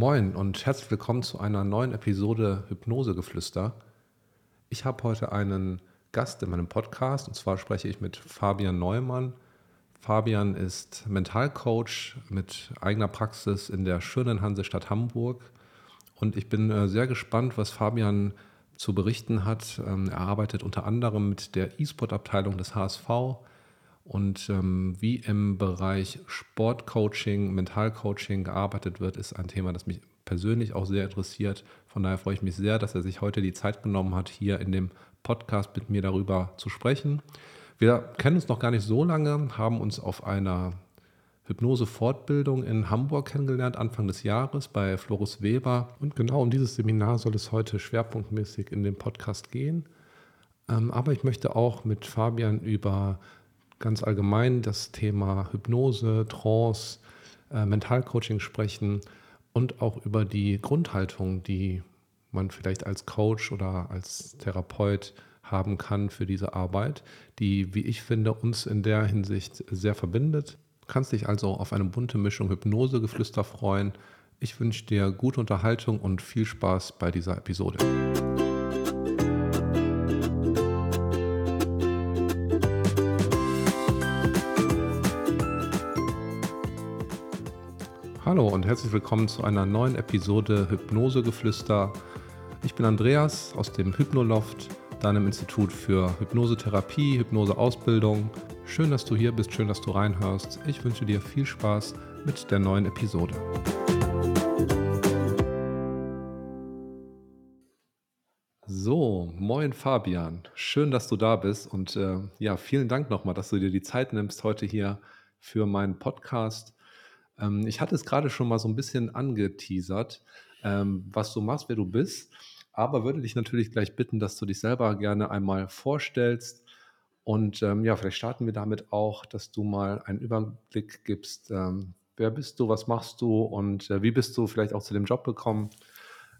Moin und herzlich willkommen zu einer neuen Episode Hypnosegeflüster. Ich habe heute einen Gast in meinem Podcast und zwar spreche ich mit Fabian Neumann. Fabian ist Mentalcoach mit eigener Praxis in der schönen Hansestadt Hamburg und ich bin äh, sehr gespannt, was Fabian zu berichten hat. Ähm, er arbeitet unter anderem mit der E-Sport-Abteilung des HSV und ähm, wie im Bereich Sportcoaching, Mentalcoaching gearbeitet wird, ist ein Thema, das mich persönlich auch sehr interessiert. Von daher freue ich mich sehr, dass er sich heute die Zeit genommen hat, hier in dem Podcast mit mir darüber zu sprechen. Wir kennen uns noch gar nicht so lange, haben uns auf einer Hypnose-Fortbildung in Hamburg kennengelernt, Anfang des Jahres bei Floris Weber. Und genau um dieses Seminar soll es heute schwerpunktmäßig in dem Podcast gehen. Ähm, aber ich möchte auch mit Fabian über ganz allgemein das Thema Hypnose, Trance, äh, Mentalcoaching sprechen und auch über die Grundhaltung, die man vielleicht als Coach oder als Therapeut haben kann für diese Arbeit, die, wie ich finde, uns in der Hinsicht sehr verbindet. Du kannst dich also auf eine bunte Mischung Hypnose-Geflüster freuen. Ich wünsche dir gute Unterhaltung und viel Spaß bei dieser Episode. Hallo und herzlich willkommen zu einer neuen Episode Hypnosegeflüster. Ich bin Andreas aus dem Hypnoloft, deinem Institut für Hypnosetherapie, Hypnoseausbildung. Schön, dass du hier bist, schön, dass du reinhörst. Ich wünsche dir viel Spaß mit der neuen Episode. So, moin Fabian. Schön, dass du da bist und äh, ja, vielen Dank nochmal, dass du dir die Zeit nimmst heute hier für meinen Podcast. Ähm, ich hatte es gerade schon mal so ein bisschen angeteasert, ähm, was du machst, wer du bist, aber würde dich natürlich gleich bitten, dass du dich selber gerne einmal vorstellst. Und ähm, ja, vielleicht starten wir damit auch, dass du mal einen Überblick gibst. Ähm, wer bist du, was machst du und äh, wie bist du vielleicht auch zu dem Job gekommen?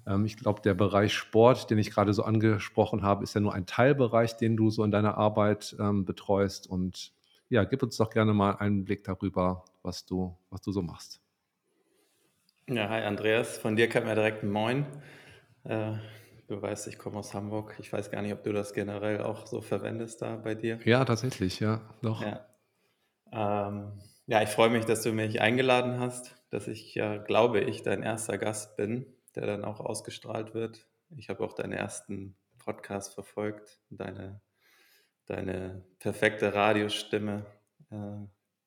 Ähm, ich glaube, der Bereich Sport, den ich gerade so angesprochen habe, ist ja nur ein Teilbereich, den du so in deiner Arbeit ähm, betreust. Und ja, gib uns doch gerne mal einen Blick darüber, was du, was du so machst. Ja, hi Andreas, von dir kam ja direkt ein Moin. Äh, du weißt, ich komme aus Hamburg. Ich weiß gar nicht, ob du das generell auch so verwendest da bei dir. Ja, tatsächlich, ja, doch. Ja, ähm, ja ich freue mich, dass du mich eingeladen hast, dass ich ja, glaube ich, dein erster Gast bin, der dann auch ausgestrahlt wird. Ich habe auch deinen ersten Podcast verfolgt, deine, deine perfekte Radiostimme, äh,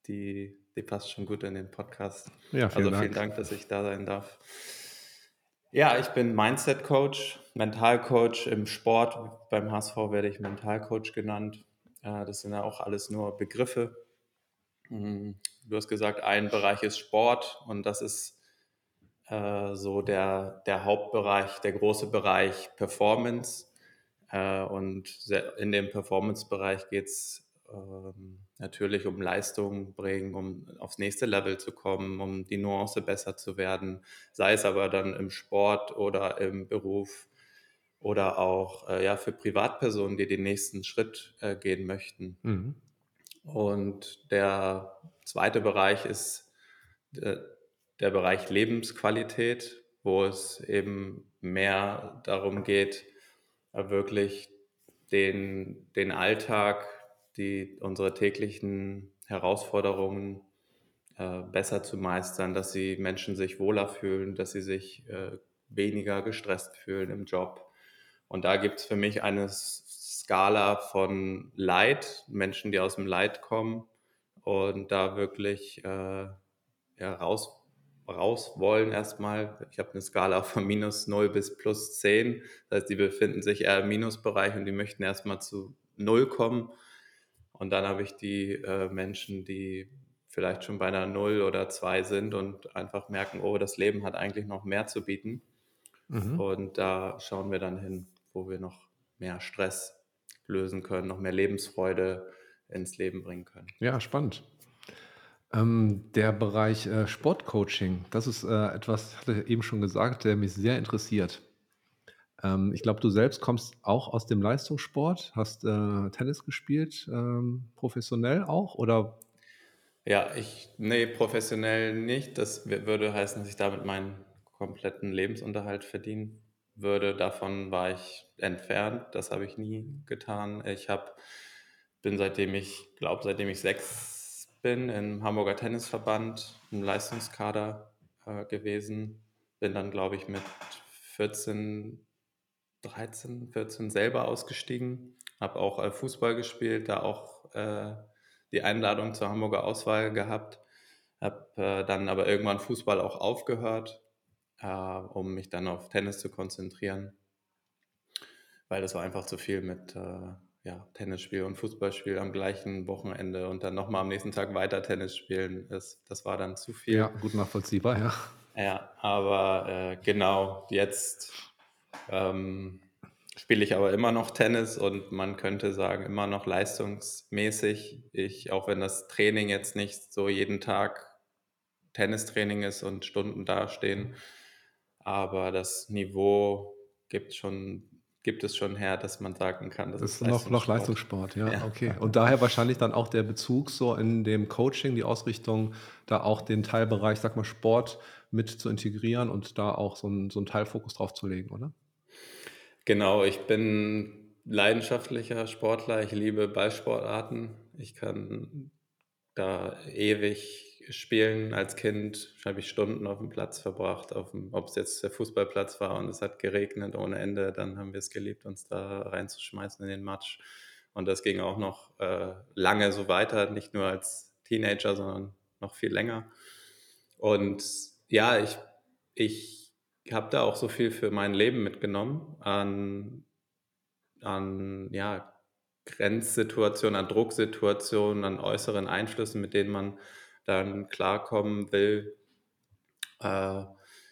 die die passt schon gut in den Podcast. Ja, vielen also vielen Dank. Dank, dass ich da sein darf. Ja, ich bin Mindset-Coach, Mental-Coach im Sport. Beim HSV werde ich Mental-Coach genannt. Das sind ja auch alles nur Begriffe. Hm, du hast gesagt, ein Bereich ist Sport und das ist äh, so der, der Hauptbereich, der große Bereich Performance. Äh, und in dem Performance-Bereich geht es ähm, natürlich um Leistung bringen, um aufs nächste Level zu kommen, um die Nuance besser zu werden, sei es aber dann im Sport oder im Beruf oder auch äh, ja, für Privatpersonen, die den nächsten Schritt äh, gehen möchten. Mhm. Und der zweite Bereich ist der Bereich Lebensqualität, wo es eben mehr darum geht, wirklich den, den Alltag die, unsere täglichen Herausforderungen äh, besser zu meistern, dass sie Menschen sich wohler fühlen, dass sie sich äh, weniger gestresst fühlen im Job. Und da gibt es für mich eine Skala von Leid, Menschen, die aus dem Leid kommen und da wirklich äh, ja, raus, raus wollen erstmal. Ich habe eine Skala von minus 0 bis plus 10. Das heißt, die befinden sich eher im Minusbereich und die möchten erstmal zu 0 kommen. Und dann habe ich die äh, Menschen, die vielleicht schon bei einer Null oder zwei sind und einfach merken, oh, das Leben hat eigentlich noch mehr zu bieten. Mhm. Und da schauen wir dann hin, wo wir noch mehr Stress lösen können, noch mehr Lebensfreude ins Leben bringen können. Ja, spannend. Ähm, der Bereich äh, Sportcoaching, das ist äh, etwas, hatte ich eben schon gesagt, der mich sehr interessiert. Ähm, ich glaube, du selbst kommst auch aus dem Leistungssport, hast äh, Tennis gespielt, ähm, professionell auch, oder? Ja, ich, nee, professionell nicht. Das würde heißen, dass ich damit meinen kompletten Lebensunterhalt verdienen würde. Davon war ich entfernt. Das habe ich nie getan. Ich habe, bin seitdem ich glaube, seitdem ich sechs bin, im Hamburger Tennisverband im Leistungskader äh, gewesen. Bin dann, glaube ich, mit 14, 13, 14 selber ausgestiegen. Habe auch äh, Fußball gespielt, da auch äh, die Einladung zur Hamburger Auswahl gehabt. Habe äh, dann aber irgendwann Fußball auch aufgehört, äh, um mich dann auf Tennis zu konzentrieren, weil das war einfach zu viel mit äh, ja, Tennisspiel und Fußballspiel am gleichen Wochenende und dann nochmal am nächsten Tag weiter Tennis spielen. Das, das war dann zu viel. Ja, gut nachvollziehbar, ja. Ja, aber äh, genau, jetzt ähm, spiele ich aber immer noch Tennis und man könnte sagen, immer noch leistungsmäßig. Ich, auch wenn das Training jetzt nicht so jeden Tag Tennistraining ist und Stunden dastehen, aber das Niveau gibt schon gibt es schon her, dass man sagen kann, das, das ist noch, noch Leistungssport, ja, ja, okay. Und daher wahrscheinlich dann auch der Bezug so in dem Coaching, die Ausrichtung, da auch den Teilbereich, sag mal, Sport mit zu integrieren und da auch so, ein, so einen Teilfokus drauf zu legen, oder? Genau, ich bin leidenschaftlicher Sportler. Ich liebe Ballsportarten. Ich kann da ewig spielen. Als Kind habe ich Stunden auf dem Platz verbracht, ob es jetzt der Fußballplatz war und es hat geregnet ohne Ende. Dann haben wir es geliebt, uns da reinzuschmeißen in den Matsch. Und das ging auch noch äh, lange so weiter, nicht nur als Teenager, sondern noch viel länger. Und ja, ich, ich habe da auch so viel für mein Leben mitgenommen an, an ja, Grenzsituationen, an Drucksituationen, an äußeren Einflüssen, mit denen man dann klarkommen will. Äh,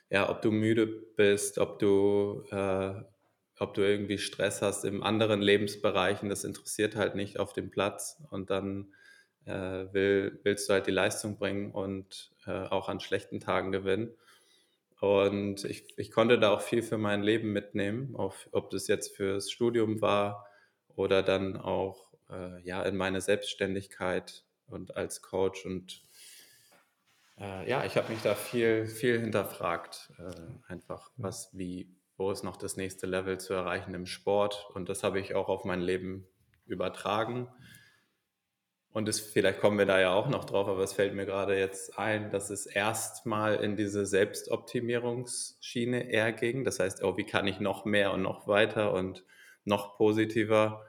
ja, ob du müde bist, ob du, äh, ob du irgendwie Stress hast in anderen Lebensbereichen, das interessiert halt nicht auf dem Platz. Und dann äh, will, willst du halt die Leistung bringen und äh, auch an schlechten Tagen gewinnen. Und ich, ich konnte da auch viel für mein Leben mitnehmen, auf, ob das jetzt fürs Studium war oder dann auch äh, ja, in meine Selbstständigkeit und als Coach. Und äh, ja, ich habe mich da viel, viel hinterfragt. Äh, einfach, was, wie, wo ist noch das nächste Level zu erreichen im Sport? Und das habe ich auch auf mein Leben übertragen. Und es, vielleicht kommen wir da ja auch noch drauf, aber es fällt mir gerade jetzt ein, dass es erstmal in diese Selbstoptimierungsschiene eher ging. Das heißt, oh, wie kann ich noch mehr und noch weiter und noch positiver?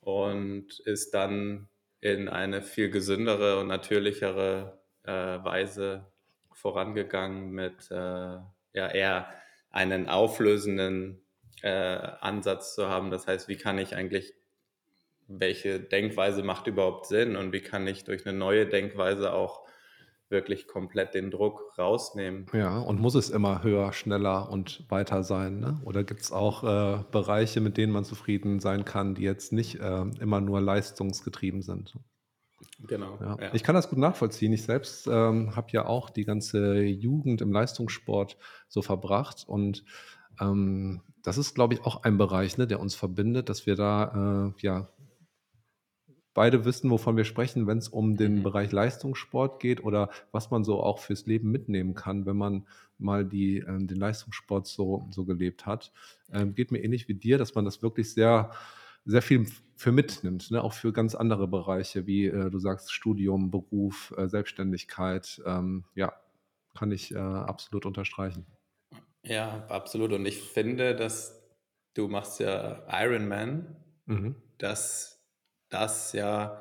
Und ist dann in eine viel gesündere und natürlichere äh, Weise vorangegangen mit äh, ja, eher einen auflösenden äh, Ansatz zu haben. Das heißt, wie kann ich eigentlich welche Denkweise macht überhaupt Sinn und wie kann ich durch eine neue Denkweise auch wirklich komplett den Druck rausnehmen. Ja, und muss es immer höher, schneller und weiter sein? Ne? Oder gibt es auch äh, Bereiche, mit denen man zufrieden sein kann, die jetzt nicht äh, immer nur leistungsgetrieben sind? Genau. Ja. Ja. Ich kann das gut nachvollziehen. Ich selbst ähm, habe ja auch die ganze Jugend im Leistungssport so verbracht und ähm, das ist, glaube ich, auch ein Bereich, ne, der uns verbindet, dass wir da äh, ja beide wissen, wovon wir sprechen, wenn es um den mhm. Bereich Leistungssport geht oder was man so auch fürs Leben mitnehmen kann, wenn man mal die, äh, den Leistungssport so, so gelebt hat. Ähm, geht mir ähnlich wie dir, dass man das wirklich sehr, sehr viel für mitnimmt, ne? auch für ganz andere Bereiche, wie äh, du sagst, Studium, Beruf, äh, Selbstständigkeit. Ähm, ja, kann ich äh, absolut unterstreichen. Ja, absolut. Und ich finde, dass du machst ja Ironman, mhm. das das ja,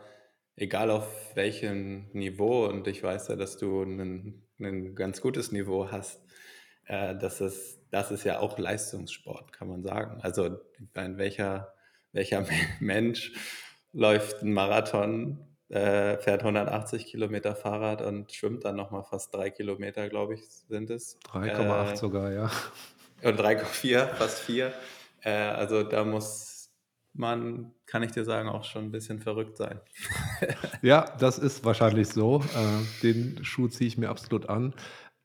egal auf welchem Niveau, und ich weiß ja, dass du ein, ganz gutes Niveau hast, äh, das, ist, das ist ja auch Leistungssport, kann man sagen. Also ein welcher, welcher Mensch läuft einen Marathon, äh, fährt 180 Kilometer Fahrrad und schwimmt dann nochmal fast drei Kilometer, glaube ich, sind es. 3,8 äh, sogar, ja. Und 3,4, fast vier. Äh, also da muss man, kann ich dir sagen, auch schon ein bisschen verrückt sein. ja, das ist wahrscheinlich so. Äh, den Schuh ziehe ich mir absolut an.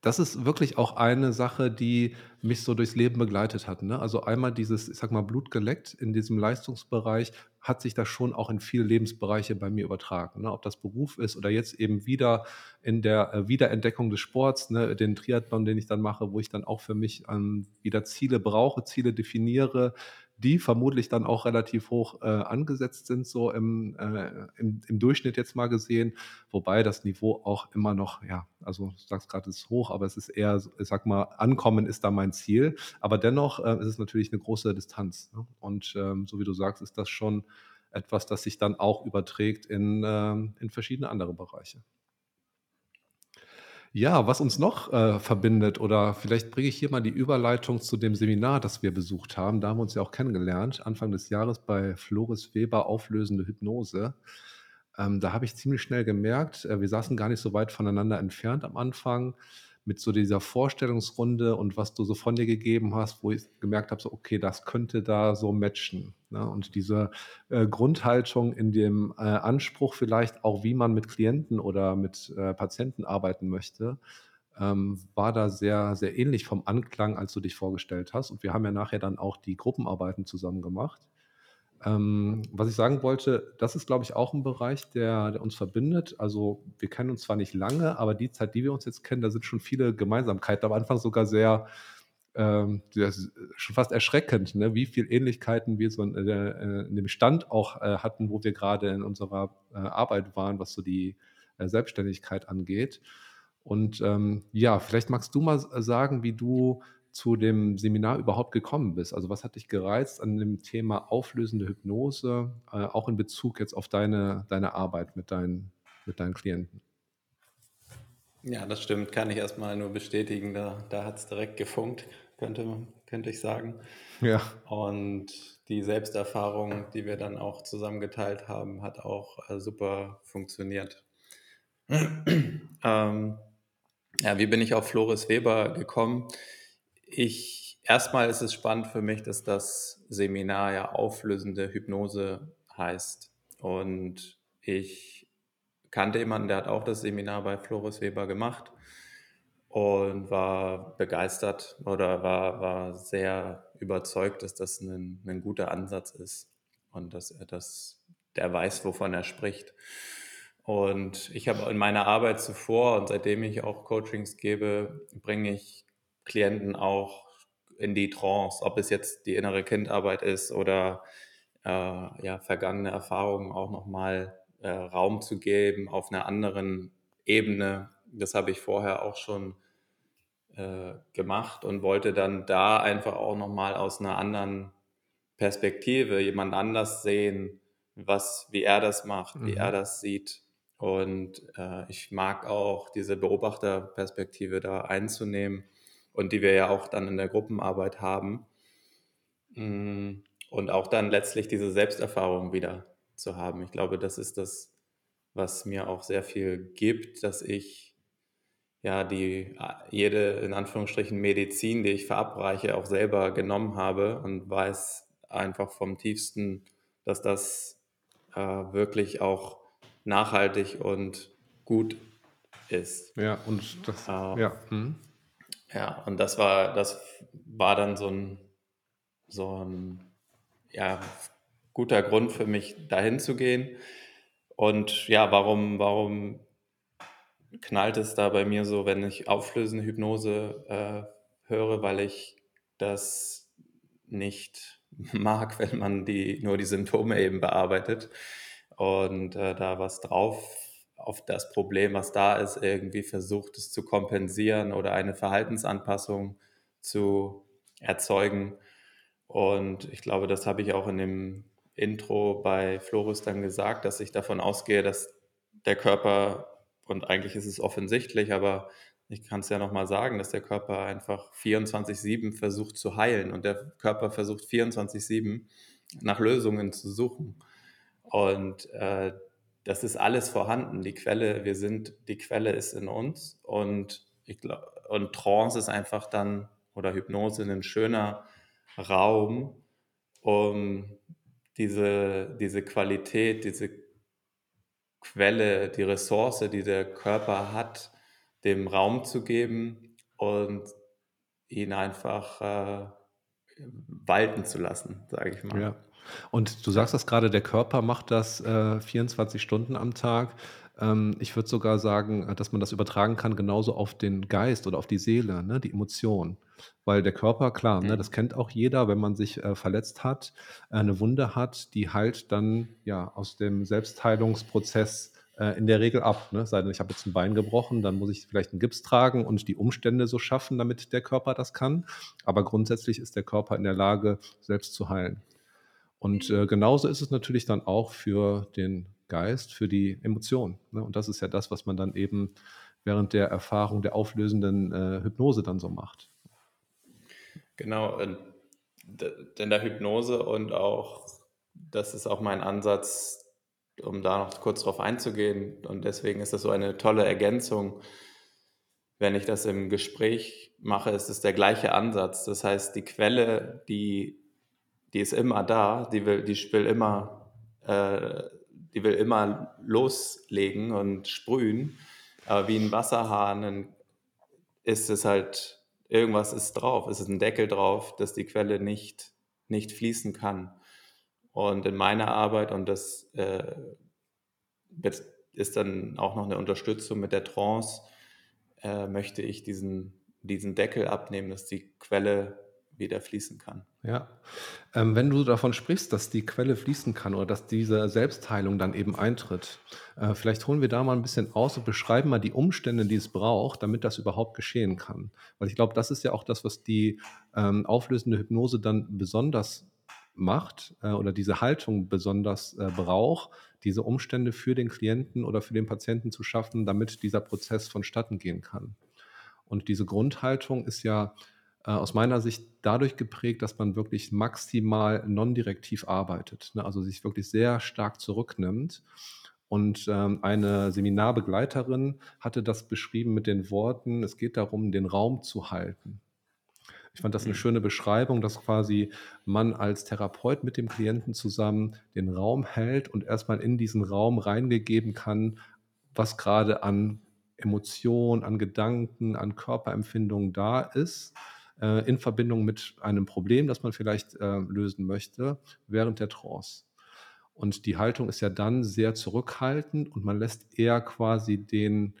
Das ist wirklich auch eine Sache, die mich so durchs Leben begleitet hat, ne? Also, einmal dieses, ich sage mal, Blut geleckt in diesem Leistungsbereich, hat sich das schon auch in viele Lebensbereiche bei mir übertragen, ne? Ob das Beruf ist oder jetzt eben wieder in der, äh, Wiederentdeckung des Sports, ne, den Triathlon, den ich dann mache, wo ich dann auch für mich, ähm, wieder Ziele brauche, Ziele definiere, die vermutlich dann auch relativ hoch, äh, angesetzt sind, so im, äh, im im Durchschnitt jetzt mal gesehen, wobei das Niveau auch immer noch ja, also du sagst grad, es ist hoch, aber es ist eher ich sage mal, ankommen ist da mein Ziel. Aber dennoch, äh, ist es natürlich 'ne große Distanz, ne? Und, ähm, so wie du sagst, ist das schon etwas, das sich dann auch überträgt in, ähm in verschiedene andere Bereiche. Ja, was uns noch, äh, verbindet oder vielleicht bringe ich hier mal die Überleitung zu dem Seminar, das wir besucht haben. Da haben wir uns ja auch kennengelernt, Anfang des Jahres bei Floris Weber „Auflösende Hypnose“. Ähm, da habe ich ziemlich schnell gemerkt äh, wir saßen gar nicht so weit voneinander entfernt am Anfang mit so dieser Vorstellungsrunde und was du so von dir gegeben hast, wo ich gemerkt habe, so: „Okay, das könnte da so matchen“, ne? Und diese, äh, Grundhaltung in dem, äh, Anspruch vielleicht auch, wie man mit Klienten oder mit, äh, Patienten arbeiten möchte, ähm, war da sehr, sehr ähnlich vom Anklang, als du dich vorgestellt hast. Und wir haben ja nachher dann auch die Gruppenarbeiten zusammen gemacht. Ähm, was ich sagen wollte, das ist, glaube ich, auch 'n Bereich, der der uns verbindet. Also, wir kennen uns zwar nicht lange, aber die Zeit, die wir uns jetzt kennen, da sind schon viele Gemeinsamkeiten, am Anfang sogar sehr, ähm, schon fast erschreckend, ne, wie viel Ähnlichkeiten wir so in, äh, äh in dem Stand auch, äh, hatten, wo wir grade in unserer, äh, Arbeit waren, was so die, äh, Selbstständigkeit angeht. Und, ähm, ja, vielleicht magst du mal s sagen, wie du zu dem Seminar überhaupt gekommen bist. Also, was hat dich gereizt an dem Thema auflösende Hypnose, äh, auch in Bezug jetzt auf deine deine Arbeit mit deinen mit deinen Klienten? Ja, das stimmt, kann ich erst mal nur bestätigen. Da da hat's direkt gefunkt, könnte könnte ich sagen. Ja. Und die Selbsterfahrung, die wir dann auch zusammen geteilt haben, hat auch, äh, super funktioniert. Ähm, ja, wie bin ich auf Floris Weber gekommen? Ich erst mal ist es spannend für mich, dass das Seminar ja „Auflösende Hypnose“ heißt. Und ich kannte jemanden, der hat auch das Seminar bei Floris Weber gemacht und war begeistert oder war war sehr überzeugt, dass das 'nen 'nen guter Ansatz ist und dass er das der weiß, wovon er spricht. Und ich habe in meiner Arbeit zuvor und seitdem ich auch Coachings gebe, bringe ich Klienten auch in die Trance, ob es jetzt die innere Kindarbeit ist oder, äh, ja, vergangene Erfahrungen auch noch mal, äh, Raum zu geben auf 'ner anderen Ebene. Das habe ich vorher auch schon, äh, gemacht und wollte dann da einfach auch noch mal aus 'ner anderen Perspektive jemand anders sehen, was wie er das macht, wie er Mhm. das sieht. Und, äh, ich mag auch diese Beobachterperspektive da einzunehmen und die wir ja auch dann in der Gruppenarbeit haben. Hm, und auch dann letztlich diese Selbsterfahrung wieder zu haben. Ich glaube, das ist das, was mir auch sehr viel gibt, dass ich, ja, die a jede in Anführungsstrichen Medizin, die ich verabreiche, auch selber genommen habe und weiß einfach vom Tiefsten, dass das, äh, wirklich auch nachhaltig und gut ist. Ja, und das Äh ja, mhm. Ja, und das war das war dann so 'n so 'n, ja, guter Grund für mich, dahin zu gehen. Und ja, warum warum knallt es da bei mir so, wenn ich auflösende Hypnose, äh, höre? Weil ich das nicht mag, wenn man die nur die Symptome eben bearbeitet und, äh, da was drauf auf das Problem, was da ist, irgendwie versucht, es zu kompensieren oder eine Verhaltensanpassung zu erzeugen. Und ich glaube, das habe ich auch in dem Intro bei Floris dann gesagt, dass ich davon ausgehe, dass der Körper und eigentlich ist es offensichtlich, aber ich kann's ja noch mal sagen, dass der Körper einfach 24/7 versucht zu heilen und der Körper versucht 24/7 nach Lösungen zu suchen. Und, äh, das ist alles vorhanden. Die Quelle wir sind die Quelle ist in uns und ich gla und Trance ist einfach dann oder Hypnose 'nen schöner Raum, um diese diese Qualität, diese Quelle, die Ressource, die der Körper hat, dem Raum zu geben und ihn einfach äh, walten zu lassen, sage ich mal. Ja. Und du sagst das gerade, der Körper macht das, äh, 24 Stunden am Tag. Ähm, ich würde sogar sagen, äh, dass man das übertragen kann genauso auf den Geist oder auf die Seele, ne, die Emotion. Weil der Körper, klar, ne, das Mhm. kennt auch jeder, wenn man sich, äh, verletzt hat, äh, 'ne Wunde hat, die heilt dann, ja, aus dem Selbstheilungsprozess, äh, in der Regel ab, ne? Sei denn, ich habe jetzt 'n Bein gebrochen, dann muss ich vielleicht 'n Gips tragen und die Umstände so schaffen, damit der Körper das kann. Aber grundsätzlich ist der Körper in der Lage, selbst zu heilen. Und, äh, genauso ist es natürlich dann auch für den Geist, für die Emotionen, ne? Und das ist ja das, was man dann eben während der Erfahrung der auflösenden, äh, Hypnose dann so macht. Genau, und d in der Hypnose und auch das ist auch mein Ansatz, um da noch kurz drauf einzugehen und deswegen ist das so eine tolle Ergänzung. Wenn ich das im Gespräch mache, ist es der gleiche Ansatz. Das heißt, die Quelle, die die ist immer da, die will die will immer äh, die will immer loslegen und sprühen, aber wie 'n Wasserhahn, ist es halt irgendwas ist drauf. Es ist 'n Deckel drauf, dass die Quelle nicht nicht fließen kann. Und in meiner Arbeit und das, äh, ist dann auch noch 'ne Unterstützung mit der Trance, äh, möchte ich diesen diesen Deckel abnehmen, dass die Quelle wieder fließen kann. Ja. Ähm, wenn du davon sprichst, dass die Quelle fließen kann oder dass diese Selbstheilung dann eben eintritt, äh, vielleicht holen wir da mal 'n bisschen aus und beschreiben mal die Umstände, die es braucht, damit das überhaupt geschehen kann. Weil ich glaube, das ist ja auch das, was die, ähm, auflösende Hypnose dann besonders macht, äh, oder diese Haltung besonders, äh, braucht, diese Umstände für den Klienten oder für den Patienten zu schaffen, damit dieser Prozess vonstatten gehen kann. Und diese Grundhaltung ist ja, äh, aus meiner Sicht dadurch geprägt, dass man wirklich maximal non-direktiv arbeitet, ne? Also, sich wirklich sehr stark zurücknimmt. Und, ähm, eine Seminarbegleiterin hatte das beschrieben mit den Worten: „Es geht darum, den Raum zu halten.“ Ich fand das 'ne Mhm. schöne Beschreibung, dass quasi man als Therapeut mit dem Klienten zusammen den Raum hält und erst mal in diesen Raum reingegeben kann, was grade an Emotionen, an Gedanken, an Körperempfindungen da ist, äh, in Verbindung mit einem Problem, das man vielleicht, äh, lösen möchte, während der Trance. Und die Haltung ist ja dann sehr zurückhaltend und man lässt eher quasi den,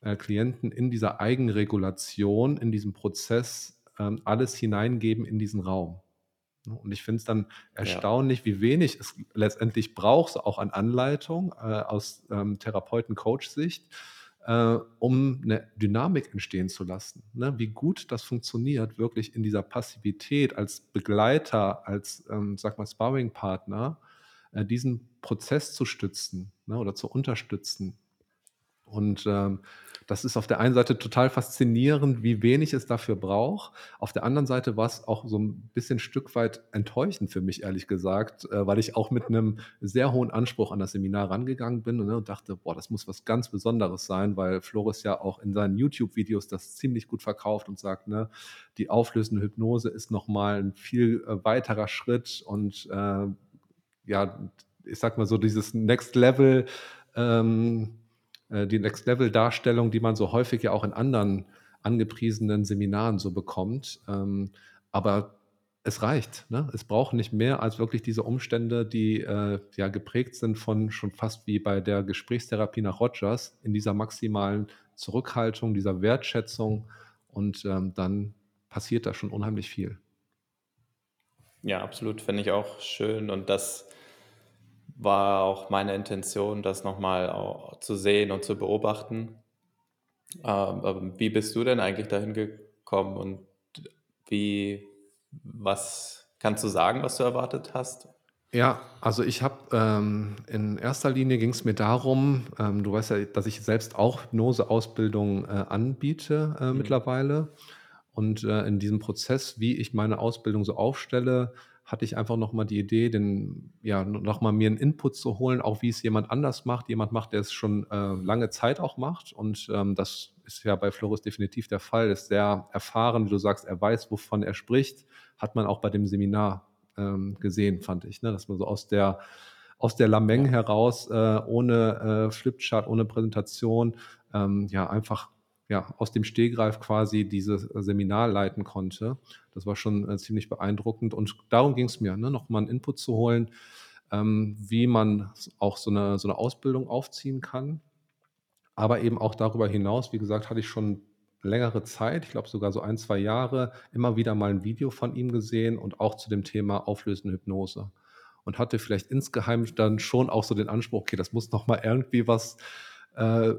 äh, Klienten in dieser Eigenregulation, in diesem Prozess, ähm, alles hineingeben in diesen Raum? Und ich finde es dann Ja. erstaunlich, wie wenig es letztendlich braucht, auch an Anleitung, äh, aus, ähm, Therapeuten-Coach-Sicht, äh, um 'ne Dynamik entstehen zu lassen, ne? Wie gut das funktioniert, wirklich in dieser Passivität als Begleiter, als, ähm, sage mal, Sparringpartner, äh, diesen Prozess zu stützen, ne, oder zu unterstützen. Und, ähm, das ist auf der einen Seite total faszinierend, wie wenig es dafür braucht. Auf der anderen Seite war's auch so 'n bisschen Stück weit enttäuschend für mich, ehrlich gesagt, äh, weil ich auch mit 'nem sehr hohen Anspruch an das Seminar rangegangen bin, ne, und dachte: „Boah, das muss was ganz Besonderes sein“, weil Floris ja auch in seinen YouTube-Videos das ziemlich gut verkauft und sagt, ne, die auflösende Hypnose ist noch mal 'n viel, äh, weiterer Schritt und, äh, ja, ich sage mal so, dieses Next Level ähm, äh, die Next-Level-Darstellung, die man so häufig ja auch in anderen angepriesenen Seminaren so bekommt. Ähm, aber es reicht, ne? Es braucht nicht mehr als wirklich diese Umstände, die, äh, ja geprägt sind von schon fast wie bei der Gesprächstherapie nach Rogers in dieser maximalen Zurückhaltung, dieser Wertschätzung und, ähm, dann passiert da schon unheimlich viel. Ja, absolut, finde ich auch schön und das war auch meine Intention, das noch mal au zu sehen und zu beobachten. Ähm, ähm, wie bist du denn eigentlich dahin gekommen und wie was kannst du sagen, was du erwartet hast? Ja, also ich habe, ähm in erster Linie ging's mir darum ähm, du weißt ja, dass ich selbst auch Hypnoseausbildung, äh, anbiete, äh, Mhm. mittlerweile. Und, äh, in diesem Prozess, wie ich meine Ausbildung so aufstelle, hatte ich einfach noch mal die Idee, den ja, n noch mal mir 'n Input zu holen, auch wie es jemand anders macht. Jemand macht, der es schon, äh, lange Zeit auch macht und, ähm, das ist ja bei Floris definitiv der Fall. Ist sehr erfahren, wie du sagst, er weiß, wovon er spricht. Hat man auch bei dem Seminar, ähm, gesehen, fand ich, ne? Dass man so aus der aus der Lameng heraus, äh, ohne, äh, Flipchart, ohne Präsentation, ähm, ja, einfach ja, aus dem Stehgreif quasi dieses Seminar leiten konnte. Das war schon äh, ziemlich beeindruckend und darum ging es mir, ne, nochmal einen Input zu holen, ähm, wie man auch so eine, so eine Ausbildung aufziehen kann. Aber eben auch darüber hinaus, wie gesagt, hatte ich schon längere Zeit, ich glaube sogar so ein, zwei Jahre, immer wieder mal ein Video von ihm gesehen und auch zu dem Thema auflösende Hypnose. Und hatte vielleicht insgeheim dann schon auch so den Anspruch, okay, das muss noch mal irgendwie was äh,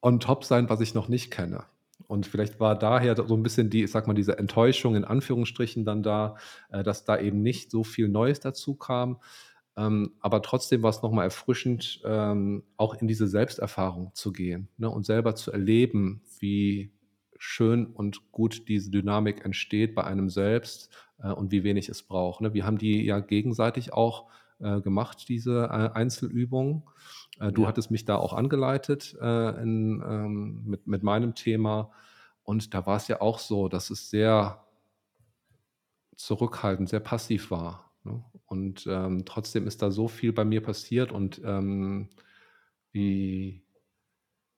on top sein, was ich noch nicht kenne. Und vielleicht war daher so ein bisschen die, ich sag mal, diese Enttäuschung in Anführungsstrichen dann da, äh, dass da eben nicht so viel Neues dazu kam. Ähm, aber trotzdem war es nochmal erfrischend, ähm, auch in diese Selbsterfahrung zu gehen ne, und selber zu erleben, wie schön und gut diese Dynamik entsteht bei einem selbst äh, und wie wenig es braucht. Ne? Wir haben die ja gegenseitig auch äh, gemacht, diese äh, Einzelübungen. Äh, du Ja. hattest mich da auch angeleitet äh, in, ähm, mit, mit meinem Thema. Und da war es ja auch so, dass es sehr zurückhaltend, sehr passiv war. Ne? Und ähm, trotzdem ist da so viel bei mir passiert und ähm, wie,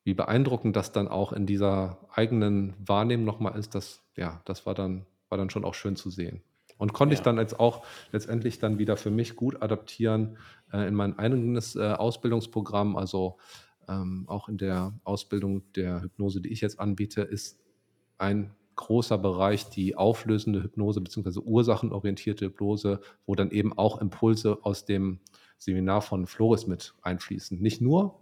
wie beeindruckend das dann auch in dieser eigenen Wahrnehmung nochmal ist, das, ja, das war dann, war dann schon auch schön zu sehen. Und konnte ich Ja. dann jetzt auch letztendlich dann wieder für mich gut adaptieren äh, in mein eigenes äh, Ausbildungsprogramm. Also ähm, auch in der Ausbildung der Hypnose, die ich jetzt anbiete, ist ein großer Bereich die auflösende Hypnose bzw. ursachenorientierte Hypnose, wo dann eben auch Impulse aus dem Seminar von Floris mit einfließen. Nicht nur,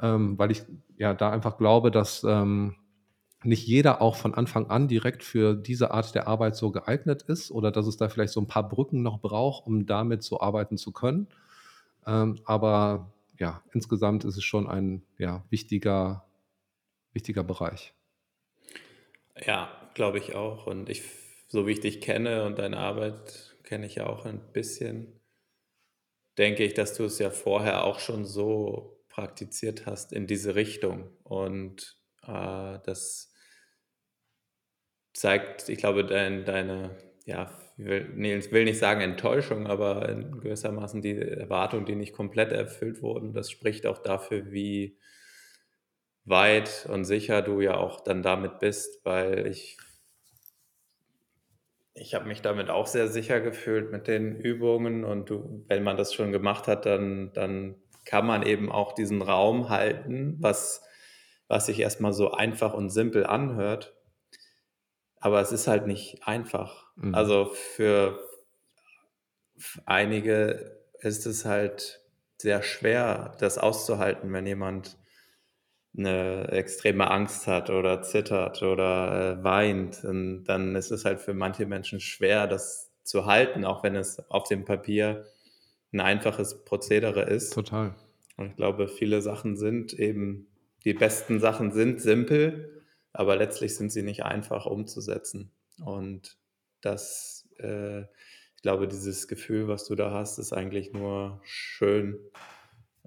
ähm, weil ich ja da einfach glaube, dass ähm, nicht jeder auch von Anfang an direkt für diese Art der Arbeit so geeignet ist oder dass es da vielleicht so ein paar Brücken noch braucht, um damit so arbeiten zu können. Ähm, aber ja, insgesamt ist es schon ein ja, wichtiger, wichtiger Bereich. Ja, glaube ich auch. Und ich, so wie ich dich kenne und deine Arbeit kenne ich ja auch ein bisschen, denke ich, dass du es ja vorher auch schon so praktiziert hast in diese Richtung. Und äh, das zeigt, ich glaube, dein, deine, ja, ich will, nee, will nicht sagen Enttäuschung, aber in gewissermaßen die Erwartungen, die nicht komplett erfüllt wurden, das spricht auch dafür, wie weit und sicher du ja auch dann damit bist, weil ich, ich habe mich damit auch sehr sicher gefühlt mit den Übungen und du, wenn man das schon gemacht hat, dann, dann kann man eben auch diesen Raum halten, was, was sich erstmal so einfach und simpel anhört. Aber es ist halt nicht einfach. Mhm. Also für einige ist es halt sehr schwer, das auszuhalten, wenn jemand eine extreme Angst hat oder zittert oder äh, weint, und dann ist es halt für manche Menschen schwer, das zu halten, auch wenn es auf dem Papier ein einfaches Prozedere ist. Total. Und ich glaube, viele Sachen sind eben, die besten Sachen sind simpel, aber letztlich sind sie nicht einfach umzusetzen. Und das, äh, ich glaube, dieses Gefühl, was du da hast, ist eigentlich nur schön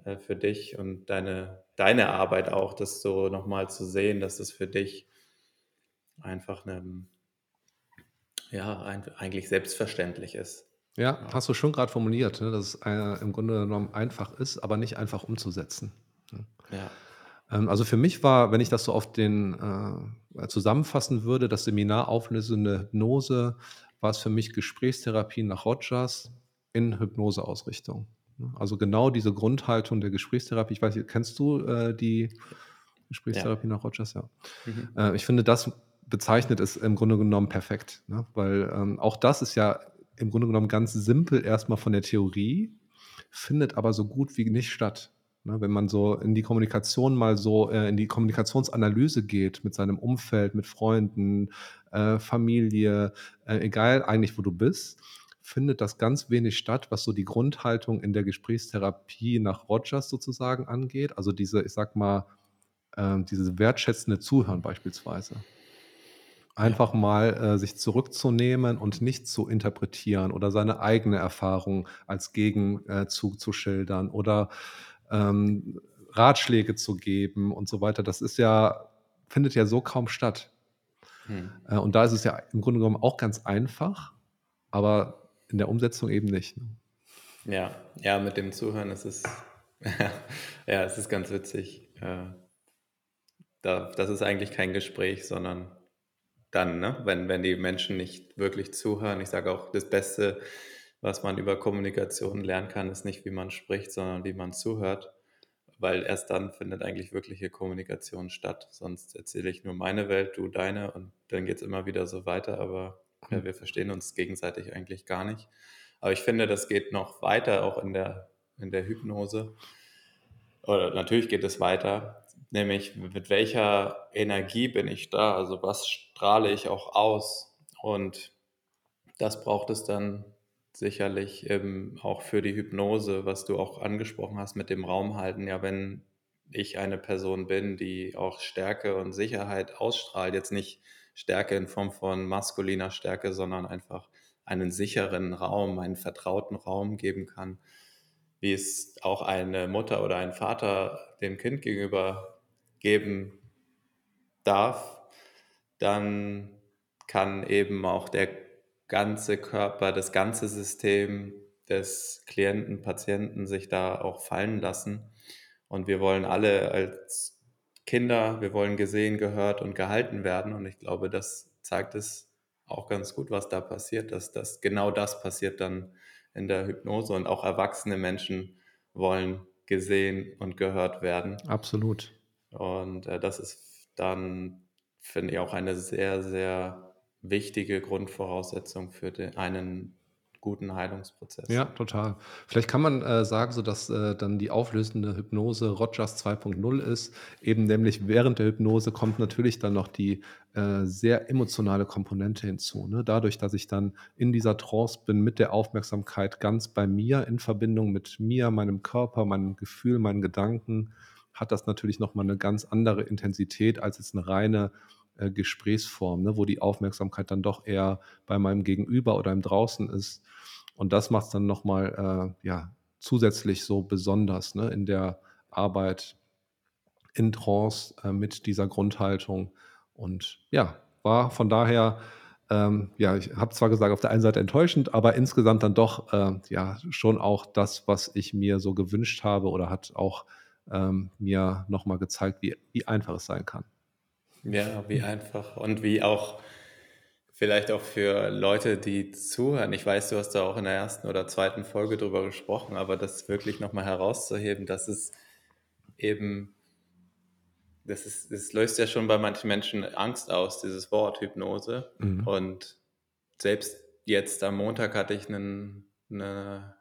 äh, für dich und deine, deine Arbeit auch, das so nochmal zu sehen, dass es für dich einfach eine, ja, ein, eigentlich selbstverständlich ist. Ja, hast du schon gerade formuliert, ne, dass es äh, im Grunde genommen einfach ist, aber nicht einfach umzusetzen. Ne? Ja, also für mich war, wenn ich das so auf den äh, zusammenfassen würde, das Seminar Auflösende Hypnose, war es für mich Gesprächstherapie nach Rogers in Hypnoseausrichtung. Also genau diese Grundhaltung der Gesprächstherapie. Ich weiß nicht, kennst du äh, die Gesprächstherapie nach Rogers? Ja. mhm. Äh, ich finde, das bezeichnet es im Grunde genommen perfekt, ne? weil ähm, auch das ist ja im Grunde genommen ganz simpel erstmal von der Theorie, findet aber so gut wie nicht statt. Ne? Wenn man so in die Kommunikation mal so äh, in die Kommunikationsanalyse geht mit seinem Umfeld, mit Freunden, äh, Familie, äh, egal eigentlich wo du bist, findet das ganz wenig statt, was so die Grundhaltung in der Gesprächstherapie nach Rogers sozusagen angeht. Also diese, ich sag mal, ähm, dieses wertschätzende Zuhören beispielsweise. Einfach mal äh, sich zurückzunehmen und nicht zu interpretieren oder seine eigene Erfahrung als Gegenzug zu schildern oder ähm, Ratschläge zu geben und so weiter. Das ist ja, findet ja so kaum statt. Hm. Äh, und da ist es ja im Grunde genommen auch ganz einfach, aber in der Umsetzung eben nicht. Ne? Ja, ja, mit dem Zuhören ist es, ja, es ist ganz witzig. Äh, da, das ist eigentlich kein Gespräch, sondern dann, ne? wenn, wenn die Menschen nicht wirklich zuhören. Ich sage auch, das Beste, was man über Kommunikation lernen kann, ist nicht, wie man spricht, sondern wie man zuhört. Weil erst dann findet eigentlich wirkliche Kommunikation statt. Sonst erzähle ich nur meine Welt, du deine und dann geht es immer wieder so weiter, aber ja, wir verstehen uns gegenseitig eigentlich gar nicht. Aber ich finde, das geht noch weiter, auch in der, in der Hypnose. Oder natürlich geht es weiter, nämlich mit welcher Energie bin ich da? Also was strahle ich auch aus? Und das braucht es dann sicherlich eben auch für die Hypnose, was du auch angesprochen hast mit dem Raumhalten. Ja, wenn ich eine Person bin, die auch Stärke und Sicherheit ausstrahlt, jetzt nicht Stärke in Form von maskuliner Stärke, sondern einfach einen sicheren Raum, einen vertrauten Raum geben kann, wie es auch eine Mutter oder ein Vater dem Kind gegenüber geben darf, dann kann eben auch der ganze Körper, das ganze System des Klienten, Patienten sich da auch fallen lassen. Und wir wollen alle als Kinder, wir wollen gesehen, gehört und gehalten werden. Und ich glaube, das zeigt es auch ganz gut, was da passiert, dass das genau das passiert dann in der Hypnose und auch erwachsene Menschen wollen gesehen und gehört werden. Absolut. Und äh, das ist dann, finde ich, auch eine sehr, sehr wichtige Grundvoraussetzung für den, einen guten Heilungsprozess. Ja, total. Vielleicht kann man äh, sagen, so dass äh, dann die auflösende Hypnose Rogers 2.0 ist. Eben nämlich während der Hypnose kommt natürlich dann noch die äh, sehr emotionale Komponente hinzu. Ne? Dadurch, dass ich dann in dieser Trance bin mit der Aufmerksamkeit ganz bei mir in Verbindung mit mir, meinem Körper, meinem Gefühl, meinen Gedanken, hat das natürlich nochmal eine ganz andere Intensität als jetzt eine reine äh, Gesprächsform, ne, wo die Aufmerksamkeit dann doch eher bei meinem Gegenüber oder im Draußen ist. Und das macht es dann nochmal äh, ja, zusätzlich so besonders ne, in der Arbeit in Trance äh, mit dieser Grundhaltung. Und ja, war von daher, ähm, ja, ich habe zwar gesagt, auf der einen Seite enttäuschend, aber insgesamt dann doch äh, ja schon auch das, was ich mir so gewünscht habe oder hat auch ähm, mir nochmal gezeigt, wie, wie einfach es sein kann. Ja, wie einfach und wie auch vielleicht auch für Leute, die zuhören. Ich weiß, du hast da auch in der ersten oder zweiten Folge drüber gesprochen, aber das wirklich nochmal herauszuheben, dass es eben, das, ist, das löst ja schon bei manchen Menschen Angst aus, dieses Wort Hypnose. Mhm. Und selbst jetzt am Montag hatte ich einen, eine,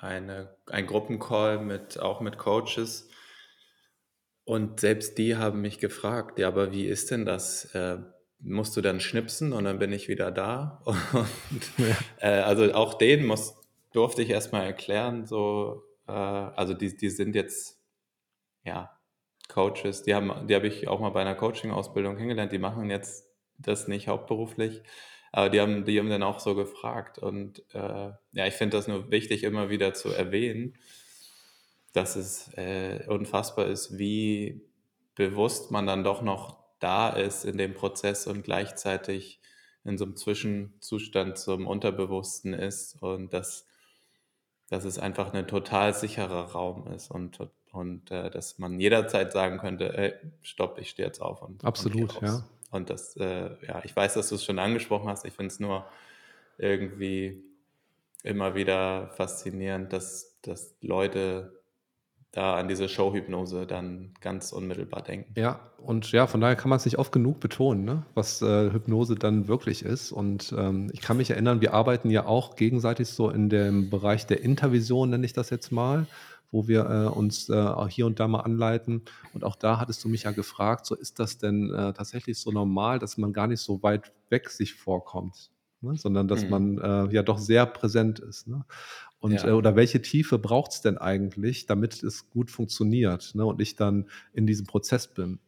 eine, einen Gruppencall mit, auch mit Coaches und selbst die haben mich gefragt, ja, aber wie ist denn das? Äh, musst du dann schnipsen und dann bin ich wieder da? Und, ja. äh, also auch denen muss, durfte ich erstmal erklären, so, äh, also die, die sind jetzt, ja, Coaches, die haben, die habe ich auch mal bei einer Coaching-Ausbildung kennengelernt, die machen jetzt das nicht hauptberuflich, aber die haben, die haben dann auch so gefragt und äh, ja, ich finde das nur wichtig, immer wieder zu erwähnen, dass es äh, unfassbar ist, wie bewusst man dann doch noch da ist in dem Prozess und gleichzeitig in so einem Zwischenzustand zum Unterbewussten ist und dass, dass es einfach ein total sicherer Raum ist und, und äh, dass man jederzeit sagen könnte, ey, stopp, ich stehe jetzt auf. Und, Absolut, und ja. Und das, äh, ja, ich weiß, dass du es schon angesprochen hast, ich finde es nur irgendwie immer wieder faszinierend, dass, dass Leute da an diese Showhypnose dann ganz unmittelbar denken. Ja, und ja, von daher kann man es nicht oft genug betonen, ne? was äh, Hypnose dann wirklich ist. Und ähm, ich kann mich erinnern, wir arbeiten ja auch gegenseitig so in dem Bereich der Intervision, nenne ich das jetzt mal, wo wir äh, uns äh, hier und da mal anleiten. Und auch da hattest du mich ja gefragt, so ist das denn äh, tatsächlich so normal, dass man gar nicht so weit weg sich vorkommt? Ne? sondern dass mhm. man äh, ja doch sehr präsent ist. Ne? Und ja. äh, oder welche Tiefe braucht es denn eigentlich, damit es gut funktioniert ne? und ich dann in diesem Prozess bin.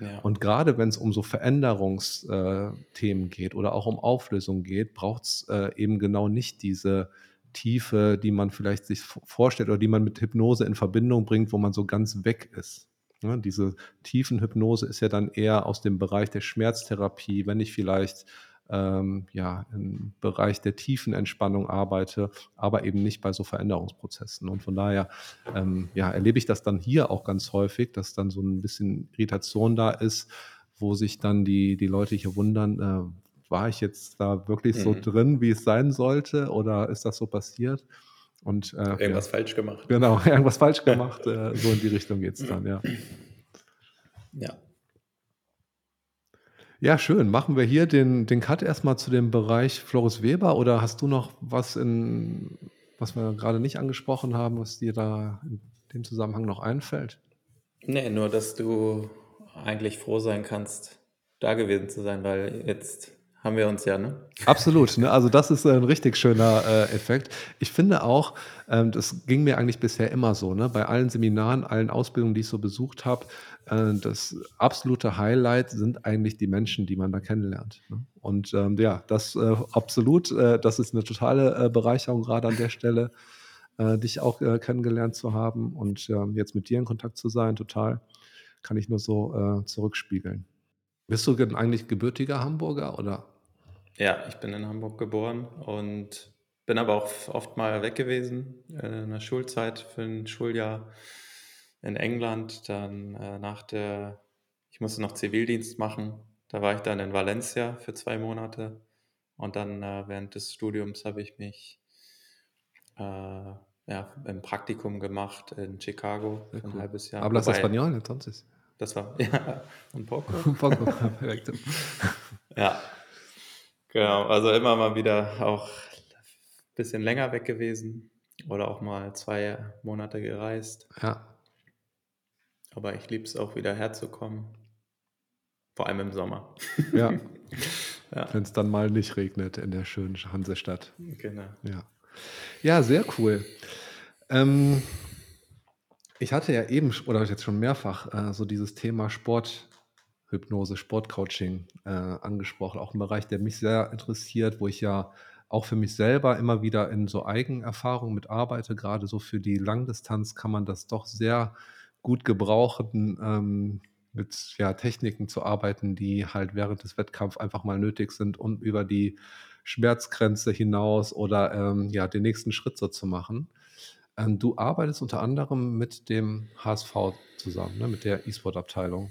Ja. Und gerade wenn es um so Veränderungsthemen äh, geht oder auch um Auflösung geht, braucht es äh, eben genau nicht diese Tiefe, die man vielleicht sich vorstellt oder die man mit Hypnose in Verbindung bringt, wo man so ganz weg ist. Ne? Diese Tiefenhypnose ist ja dann eher aus dem Bereich der Schmerztherapie, wenn ich vielleicht ähm, ja, im Bereich der tiefen Entspannung arbeite, aber eben nicht bei so Veränderungsprozessen. Und von daher ähm, ja, erlebe ich das dann hier auch ganz häufig, dass dann so ein bisschen Irritation da ist, wo sich dann die, die Leute hier wundern, äh, war ich jetzt da wirklich so Mhm. drin, wie es sein sollte, oder ist das so passiert? Und äh, Irgendwas ja, falsch gemacht. genau, irgendwas falsch gemacht, äh, so in die Richtung geht es dann, ja. Ja. Ja, schön. Machen wir hier den, den Cut erstmal zu dem Bereich Floris Weber oder hast du noch was in, was wir gerade nicht angesprochen haben, was dir da in dem Zusammenhang noch einfällt? Nee, nur dass du eigentlich froh sein kannst, da gewesen zu sein, weil jetzt haben wir uns ja, ne? Absolut, ne? Also das ist ein richtig schöner äh, Effekt. Ich finde auch, ähm, das ging mir eigentlich bisher immer so, ne? Bei allen Seminaren, allen Ausbildungen, die ich so besucht habe, das absolute Highlight sind eigentlich die Menschen, die man da kennenlernt. Ne? Und ähm, ja, das äh, absolut, äh, das ist eine totale äh, Bereicherung gerade an der Stelle, äh, dich auch äh, kennengelernt zu haben und ähm, jetzt mit dir in Kontakt zu sein, total, kann ich nur so äh, zurückspiegeln. Bist du eigentlich gebürtiger Hamburger oder? Ja, ich bin in Hamburg geboren und bin aber auch oft mal weg gewesen in der Schulzeit für ein Schuljahr in England. Dann äh, nach der, ich musste noch Zivildienst machen. Da war ich dann in Valencia für zwei Monate. Und dann äh, während des Studiums habe ich mich äh, ja, im Praktikum gemacht in Chicago für ein halbes Jahr. Hablas Wobei, español entonces. das war, ja, un poco. Un poco, perfecto. Ja, genau. Also immer mal wieder auch ein bisschen länger weg gewesen oder auch mal zwei Monate gereist. Ja, Aber ich liebe es auch wieder herzukommen. Vor allem im Sommer. ja. Ja, Wenn es dann mal nicht regnet in der schönen Hansestadt. genau. Ja. Ja, sehr cool. Ähm, ich hatte ja eben, oder jetzt schon mehrfach, äh, so dieses Thema Sporthypnose, Sportcoaching äh, angesprochen. Auch ein Bereich, der mich sehr interessiert, wo ich ja auch für mich selber immer wieder in so Eigenerfahrungen mit arbeite. Gerade so für die Langdistanz kann man das doch sehr gut gebrauchen, ähm, mit ja, Techniken zu arbeiten, die halt während des Wettkampfs einfach mal nötig sind, um über die Schmerzgrenze hinaus oder ähm, ja, den nächsten Schritt so zu machen. Ähm, du arbeitest unter anderem mit dem HSV zusammen, ne, mit der E-Sport-Abteilung.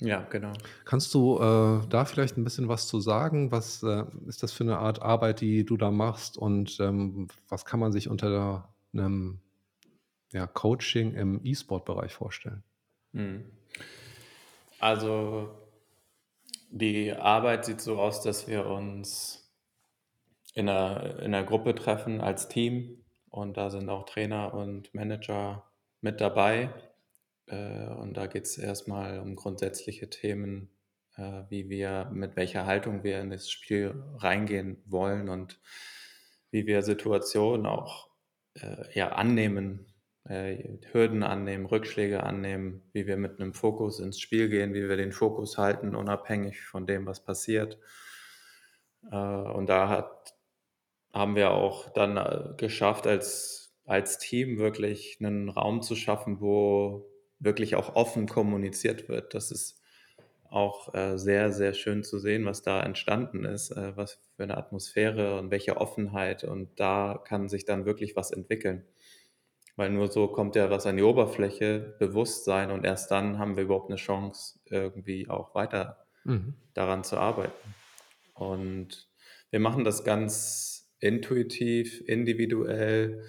Ja, genau. Kannst du äh, da vielleicht ein bisschen was zu sagen? Was äh, ist das für eine Art Arbeit, die du da machst? Und ähm, was kann man sich unter einem ja, Coaching im E-Sport-Bereich vorstellen? Mhm. Also die Arbeit sieht so aus, dass wir uns in einer, in einer Gruppe treffen als Team und da sind auch Trainer und Manager mit dabei. Äh, Und da geht es erstmal um grundsätzliche Themen, äh, wie wir, mit welcher Haltung wir in das Spiel reingehen wollen und wie wir Situationen auch äh, ja, annehmen, Hürden annehmen, Rückschläge annehmen, wie wir mit einem Fokus ins Spiel gehen, wie wir den Fokus halten, unabhängig von dem, was passiert. Äh, Und da hat, haben wir auch dann äh, geschafft, als, als Team wirklich einen Raum zu schaffen, wo wirklich auch offen kommuniziert wird. Das ist auch äh, sehr, sehr schön zu sehen, was da entstanden ist, äh, was für eine Atmosphäre und welche Offenheit. Und da kann sich dann wirklich was entwickeln. Weil nur so kommt ja was an die Oberfläche, Bewusstsein und erst dann haben wir überhaupt eine Chance, irgendwie auch weiter Mhm. daran zu arbeiten. Und wir machen das ganz intuitiv, individuell,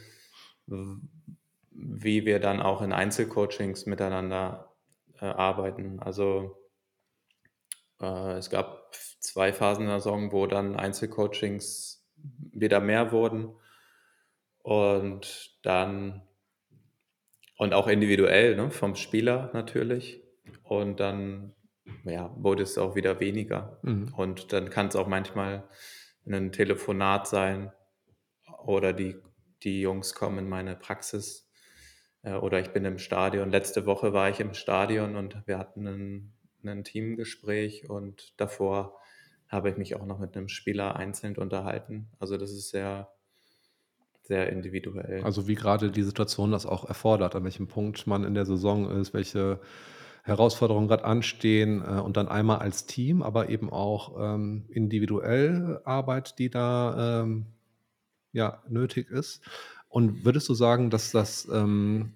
wie wir dann auch in Einzelcoachings miteinander äh, arbeiten. Also äh, es gab zwei Phasen in der Saison, wo dann Einzelcoachings wieder mehr wurden und dann und auch individuell, ne, vom Spieler natürlich. Und dann ja, wurde es auch wieder weniger. Mhm. Und dann kann es auch manchmal ein Telefonat sein oder die, die Jungs kommen in meine Praxis äh, oder ich bin im Stadion. Letzte Woche war ich im Stadion und wir hatten ein, ein Teamgespräch und davor habe ich mich auch noch mit einem Spieler einzeln unterhalten. Also das ist sehr, sehr individuell. Also wie gerade die Situation das auch erfordert, an welchem Punkt man in der Saison ist, welche Herausforderungen gerade anstehen äh, und dann einmal als Team, aber eben auch ähm, individuell Arbeit, die da ähm, ja, nötig ist. Und würdest du sagen, dass das ähm,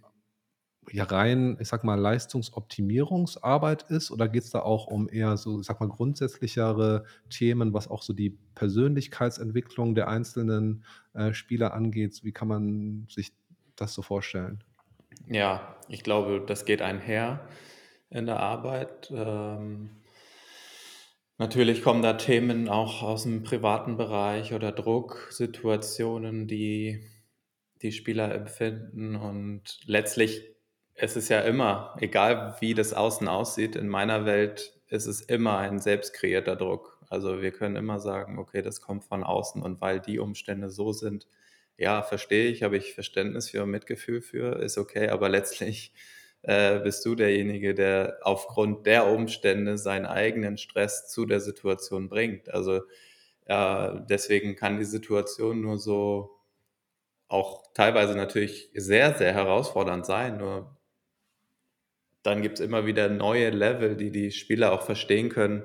ja rein, ich sag mal, Leistungsoptimierungsarbeit ist oder geht es da auch um eher so, ich sag mal, grundsätzlichere Themen, was auch so die Persönlichkeitsentwicklung der einzelnen äh, Spieler angeht? Wie kann man sich das so vorstellen? Ja, ich glaube, das geht einher in der Arbeit. Ähm, natürlich kommen da Themen auch aus dem privaten Bereich oder Drucksituationen, die die Spieler empfinden. Und letztlich ist es ja immer, egal wie das Außen aussieht, in meiner Welt ist es immer ein selbst kreierter Druck. Also wir können immer sagen, okay, das kommt von außen und weil die Umstände so sind, ja, verstehe ich, habe ich Verständnis für, Mitgefühl für, ist okay, aber letztlich äh, bist du derjenige, der aufgrund der Umstände seinen eigenen Stress zu der Situation bringt. Also äh, deswegen kann die Situation nur so auch teilweise natürlich sehr, sehr herausfordernd sein, nur dann gibt es immer wieder neue Level, die die Spieler auch verstehen können.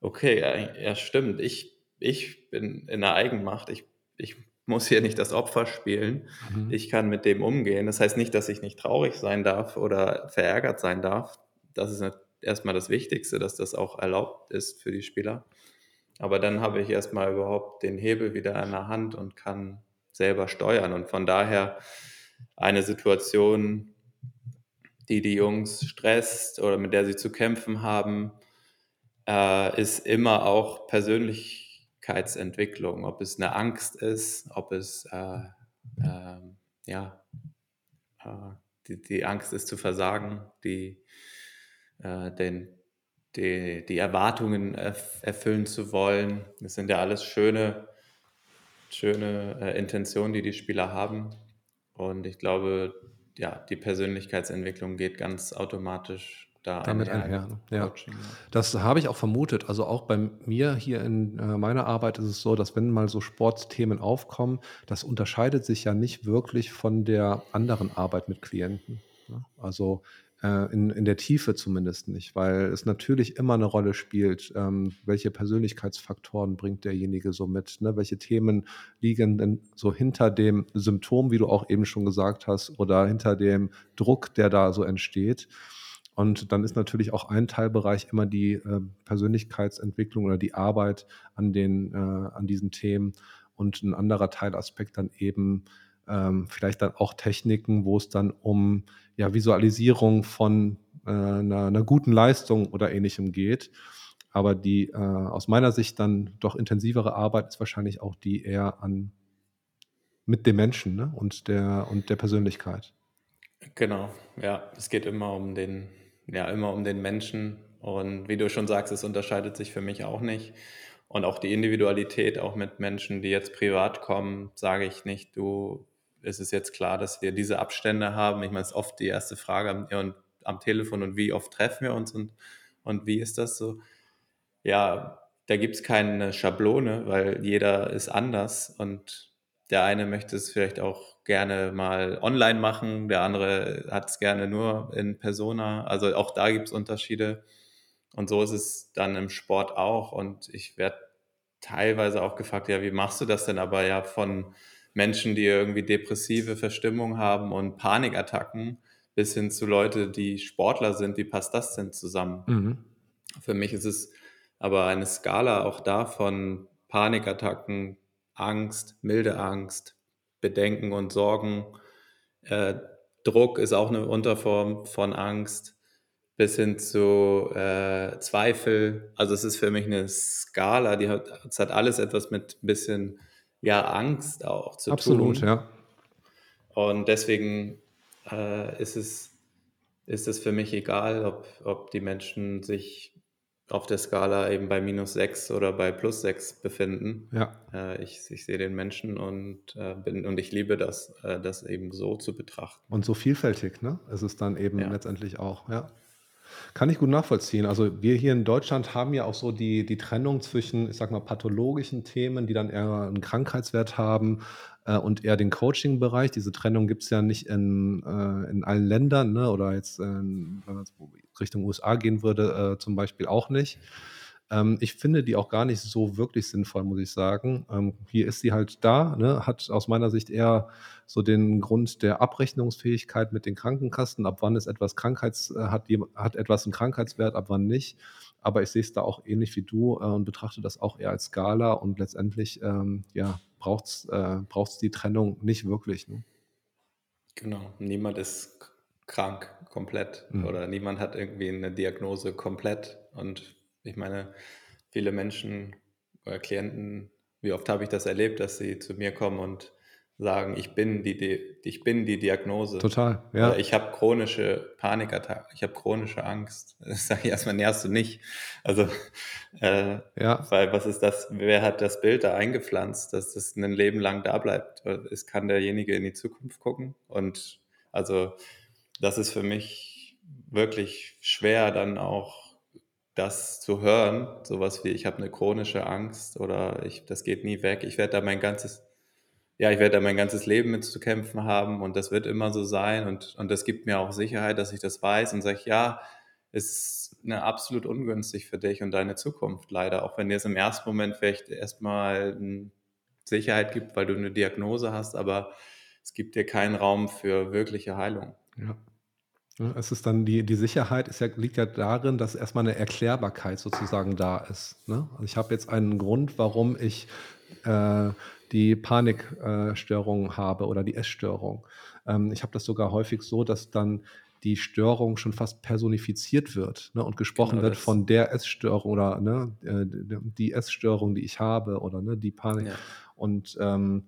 Okay, ja, ja stimmt, ich, ich bin in der Eigenmacht, ich, ich muss hier nicht das Opfer spielen. Mhm. Ich kann mit dem umgehen. Das heißt nicht, dass ich nicht traurig sein darf oder verärgert sein darf. Das ist erstmal das Wichtigste, dass das auch erlaubt ist für die Spieler. Aber dann habe ich erstmal überhaupt den Hebel wieder in der Hand und kann selber steuern. Und von daher eine Situation, die die Jungs stresst oder mit der sie zu kämpfen haben, äh, ist immer auch persönlich Persönlichkeitsentwicklung, ob es eine Angst ist, ob es äh, äh, ja, die, die, Angst ist zu versagen, die, äh, den, die, die Erwartungen erf erfüllen zu wollen. Das sind ja alles schöne, schöne äh, Intentionen, die die Spieler haben. Und ich glaube, ja, die Persönlichkeitsentwicklung geht ganz automatisch da damit einher. Ne? Ja. Das habe ich auch vermutet. Also auch bei mir hier in äh, meiner Arbeit ist es so, dass wenn mal so Sportthemen aufkommen, das unterscheidet sich ja nicht wirklich von der anderen Arbeit mit Klienten. Ne? Also in, in der Tiefe zumindest nicht, weil es natürlich immer eine Rolle spielt, ähm, welche Persönlichkeitsfaktoren bringt derjenige so mit, ne? welche Themen liegen denn so hinter dem Symptom, wie du auch eben schon gesagt hast, oder hinter dem Druck, der da so entsteht. Und dann ist natürlich auch ein Teilbereich immer die äh, Persönlichkeitsentwicklung oder die Arbeit an, den, äh, an diesen Themen und ein anderer Teilaspekt dann eben ähm, vielleicht dann auch Techniken, wo es dann um ja, Visualisierung von äh, einer, einer, guten Leistung oder ähnlichem geht. Aber die äh, aus meiner Sicht dann doch intensivere Arbeit ist wahrscheinlich auch die eher an mit dem Menschen ne? und, der, und der Persönlichkeit. Genau, ja, es geht immer um den ja immer um den Menschen. Und wie du schon sagst, es unterscheidet sich für mich auch nicht. Und auch die Individualität, auch mit Menschen, die jetzt privat kommen, sage ich nicht, du, es ist jetzt klar, dass wir diese Abstände haben. Ich meine, es ist oft die erste Frage am, am Telefon und wie oft treffen wir uns und, und wie ist das so? Ja, da gibt es keine Schablone, weil jeder ist anders und der eine möchte es vielleicht auch gerne mal online machen, der andere hat es gerne nur in Persona. Also auch da gibt es Unterschiede. Und so ist es dann im Sport auch. Und ich werde teilweise auch gefragt, ja, wie machst du das denn? Aber ja, von Menschen, die irgendwie depressive Verstimmung haben und Panikattacken, bis hin zu Leute, die Sportler sind, wie passt das denn zusammen? Mhm. Für mich ist es aber eine Skala auch da von Panikattacken, Angst, milde Angst, Bedenken und Sorgen. Äh, Druck ist auch eine Unterform von Angst bis hin zu äh, Zweifel. Also es ist für mich eine Skala, die hat, es hat alles etwas mit ein bisschen ja, Angst auch zu Absolut, tun. Absolut, ja. Und deswegen äh, ist, es, ist es für mich egal, ob, ob die Menschen sich auf der Skala eben bei minus 6 oder bei plus 6 befinden. Ja. Äh, ich, ich sehe den Menschen und, äh, bin, und ich liebe das, äh, das eben so zu betrachten. Und so vielfältig, ne? Es ist dann eben ja. letztendlich auch, ja. Kann ich gut nachvollziehen. Also wir hier in Deutschland haben ja auch so die, die Trennung zwischen, ich sag mal, pathologischen Themen, die dann eher einen Krankheitswert haben, äh, und eher den Coaching-Bereich. Diese Trennung gibt es ja nicht in, äh, in allen Ländern, ne? oder jetzt, äh, wenn man Richtung USA gehen würde, äh, zum Beispiel auch nicht. Ähm, ich finde die auch gar nicht so wirklich sinnvoll, muss ich sagen. Ähm, hier ist sie halt da, ne? hat aus meiner Sicht eher so den Grund der Abrechnungsfähigkeit mit den Krankenkassen, ab wann ist etwas Krankheits, äh, hat, hat etwas einen Krankheitswert, ab wann nicht. Aber ich sehe es da auch ähnlich wie du äh, und betrachte das auch eher als Skala und letztendlich ähm, ja, braucht es äh, die Trennung nicht wirklich. Ne? Genau, niemand ist krank komplett mhm. oder niemand hat irgendwie eine Diagnose komplett. Und ich meine, viele Menschen oder Klienten, wie oft habe ich das erlebt, dass sie zu mir kommen und sagen, ich bin die, ich bin die Diagnose. Total, ja. ich habe chronische Panikattacken, ich habe chronische Angst. Das sage ich erstmal, näherst du nicht. Also, äh, ja. weil was ist das, wer hat das Bild da eingepflanzt, dass das ein Leben lang da bleibt? Es kann derjenige in die Zukunft gucken. Und also, das ist für mich wirklich schwer, dann auch das zu hören, sowas wie ich habe eine chronische Angst oder ich, das geht nie weg. Ich werde da mein ganzes ja, ich werde da mein ganzes Leben mit zu kämpfen haben und das wird immer so sein und, und das gibt mir auch Sicherheit, dass ich das weiß und sage, ja, es ist eine absolut ungünstig für dich und deine Zukunft leider, auch wenn dir es im ersten Moment vielleicht erstmal Sicherheit gibt, weil du eine Diagnose hast, aber es gibt dir keinen Raum für wirkliche Heilung. Ja. Es ist dann die, die Sicherheit ist ja, liegt ja darin, dass erstmal eine Erklärbarkeit sozusagen da ist. Ne? Also ich habe jetzt einen Grund, warum ich äh, die Panikstörung habe oder die Essstörung. Ähm, ich habe das sogar häufig so, dass dann die Störung schon fast personifiziert wird ne, und gesprochen genau, wird von der Essstörung oder ne, äh, die Essstörung, die ich habe oder ne, die Panik. Ja. Und ähm,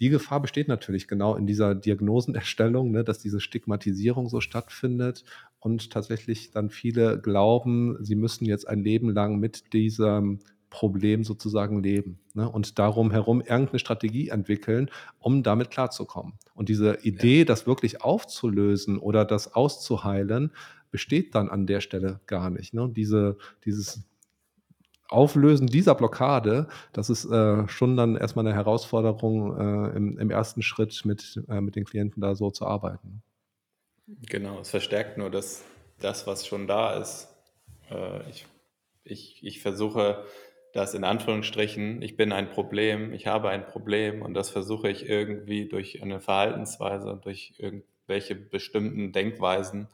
die Gefahr besteht natürlich genau in dieser Diagnosenerstellung, ne, dass diese Stigmatisierung so stattfindet und tatsächlich dann viele glauben, sie müssen jetzt ein Leben lang mit diesem Problem sozusagen leben ne? und darum herum irgendeine Strategie entwickeln, um damit klarzukommen. Und diese Idee, ja. das wirklich aufzulösen oder das auszuheilen, besteht dann an der Stelle gar nicht. Ne? Diese, dieses Auflösen dieser Blockade, das ist äh, schon dann erstmal eine Herausforderung äh, im, im, ersten Schritt mit, äh, mit den Klienten da so zu arbeiten. Genau, es verstärkt nur das, das was schon da ist. Äh, ich, ich, ich versuche dass in Anführungsstrichen, ich bin ein Problem, ich habe ein Problem und das versuche ich irgendwie durch eine Verhaltensweise, durch irgendwelche bestimmten Denkweisen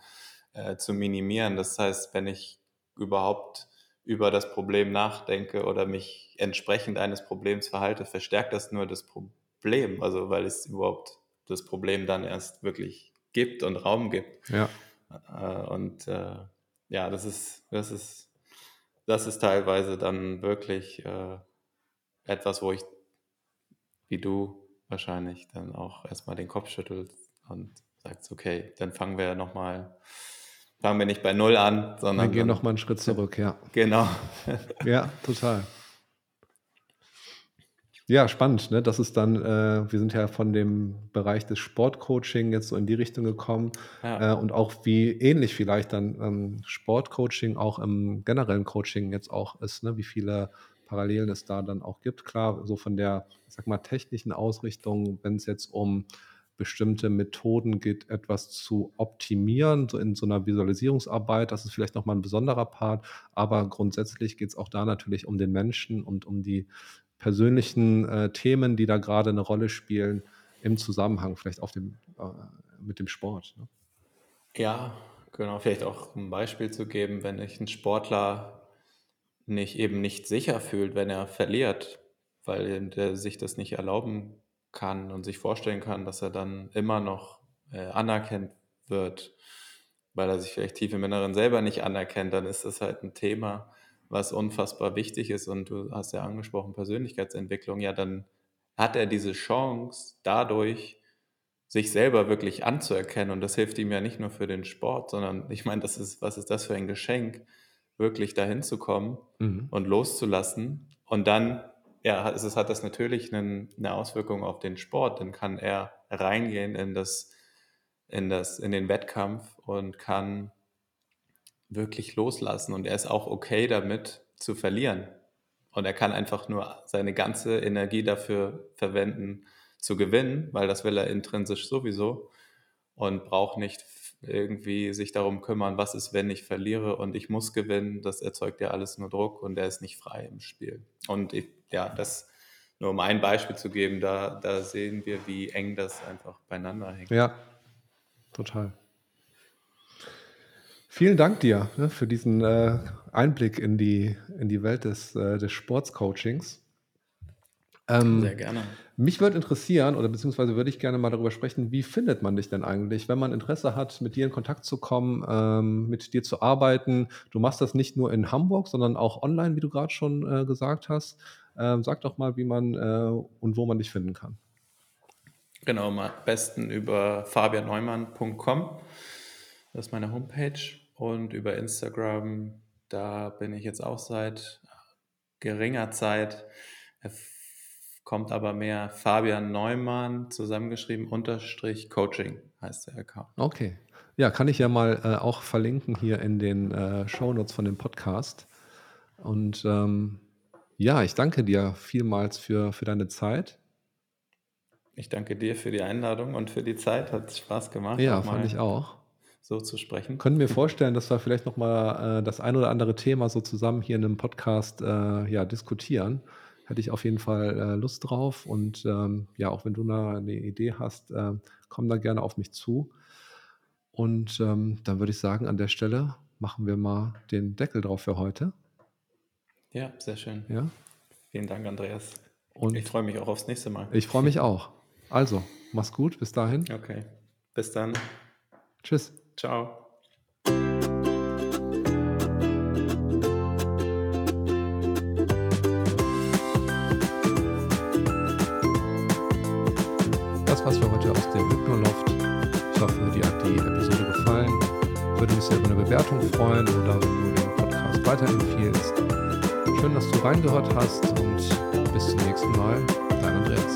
äh, zu minimieren. Das heißt, wenn ich überhaupt über das Problem nachdenke oder mich entsprechend eines Problems verhalte, verstärkt das nur das Problem, also weil es überhaupt das Problem dann erst wirklich gibt und Raum gibt. Ja. Äh, und äh, ja, das ist, das ist das ist teilweise dann wirklich äh, etwas, wo ich, wie du wahrscheinlich, dann auch erstmal den Kopf schüttelst und sagst, okay, dann fangen wir nochmal, fangen wir nicht bei Null an, sondern. Wir gehen nochmal einen Schritt zurück, ja. Genau. ja, total. Ja, spannend. Ne? Das ist dann, äh, wir sind ja von dem Bereich des Sportcoaching jetzt so in die Richtung gekommen ja. äh, und auch wie ähnlich vielleicht dann ähm, Sportcoaching auch im generellen Coaching jetzt auch ist, ne? wie viele Parallelen es da dann auch gibt. Klar, so von der, ich sag mal, technischen Ausrichtung, wenn es jetzt um bestimmte Methoden geht, etwas zu optimieren, so in so einer Visualisierungsarbeit. Das ist vielleicht nochmal ein besonderer Part, aber grundsätzlich geht es auch da natürlich um den Menschen und um die persönlichen äh, Themen, die da gerade eine Rolle spielen, im Zusammenhang vielleicht auf dem, äh, mit dem Sport. Ne? Ja, genau. Vielleicht auch ein Beispiel zu geben, wenn ich einen Sportler nicht eben nicht sicher fühlt, wenn er verliert, weil er sich das nicht erlauben kann und sich vorstellen kann, dass er dann immer noch äh, anerkannt wird, weil er sich vielleicht tief im Inneren selber nicht anerkennt, dann ist das halt ein Thema, was unfassbar wichtig ist, und du hast ja angesprochen, Persönlichkeitsentwicklung, ja, dann hat er diese Chance, dadurch sich selber wirklich anzuerkennen. Und das hilft ihm ja nicht nur für den Sport, sondern ich meine, das ist, was ist das für ein Geschenk, wirklich dahin zu kommen mhm. und loszulassen. Und dann, ja, es hat das natürlich eine, eine Auswirkung auf den Sport. Dann kann er reingehen in das, in das, in den Wettkampf und kann wirklich loslassen und er ist auch okay damit zu verlieren. Und er kann einfach nur seine ganze Energie dafür verwenden, zu gewinnen, weil das will er intrinsisch sowieso und braucht nicht irgendwie sich darum kümmern, was ist, wenn ich verliere und ich muss gewinnen. Das erzeugt ja alles nur Druck und er ist nicht frei im Spiel. Und ich, ja, das nur um ein Beispiel zu geben, da, da sehen wir, wie eng das einfach beieinander hängt. Ja, total. Vielen Dank dir ne, für diesen äh, Einblick in die, in die Welt des, äh, des Sportscoachings. Ähm, Sehr gerne. Mich würde interessieren, oder beziehungsweise würde ich gerne mal darüber sprechen, wie findet man dich denn eigentlich, wenn man Interesse hat, mit dir in Kontakt zu kommen, ähm, mit dir zu arbeiten. Du machst das nicht nur in Hamburg, sondern auch online, wie du gerade schon äh, gesagt hast. Ähm, sag doch mal, wie man äh, und wo man dich finden kann. Genau, am besten über fabianneumann.com. Das ist meine Homepage und über Instagram, da bin ich jetzt auch seit geringer Zeit. Kommt aber mehr Fabian Neumann zusammengeschrieben, unterstrich Coaching heißt der Account. Okay. Ja, kann ich ja mal äh, auch verlinken hier in den äh, Shownotes von dem Podcast. Und ähm, ja, ich danke dir vielmals für, für deine Zeit. Ich danke dir für die Einladung und für die Zeit. Hat Spaß gemacht. Ja, fand ich auch so zu sprechen. Können wir vorstellen, dass wir vielleicht nochmal äh, das ein oder andere Thema so zusammen hier in einem Podcast äh, ja, diskutieren. Hätte ich auf jeden Fall äh, Lust drauf. Und ähm, ja, auch wenn du da eine Idee hast, äh, komm da gerne auf mich zu. Und ähm, dann würde ich sagen, an der Stelle machen wir mal den Deckel drauf für heute. Ja, sehr schön. Ja. Vielen Dank, Andreas. Und ich freue mich auch aufs nächste Mal. Ich freue mich auch. Also, mach's gut. Bis dahin. Okay. Bis dann. Tschüss. Ciao. das war's für heute aus dem Hypnoloft. Ich hoffe, dir hat die Episode gefallen. Würde mich sehr über eine Bewertung freuen oder wenn du den Podcast weiterempfiehlst. Schön, dass du reingehört hast und bis zum nächsten Mal. Dein Andreas.